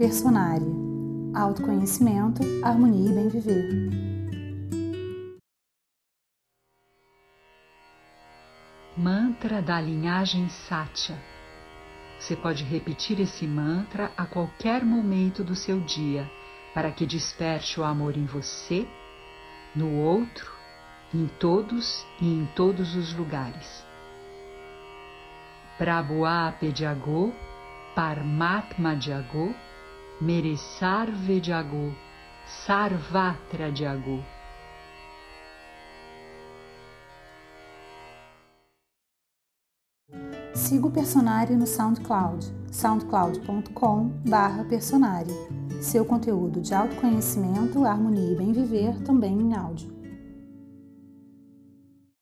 Personária. Autoconhecimento, harmonia e bem viver. Mantra da linhagem Satya. Você pode repetir esse mantra a qualquer momento do seu dia para que desperte o amor em você, no outro, em todos e em todos os lugares. Prabhuá Pediagô, Parmatma Diagô, Meresarve Diagô, Sarvatra Diagô. Siga o Personário no SoundCloud, soundcloud.com/personário. Seu conteúdo de autoconhecimento, harmonia e bem viver também em áudio.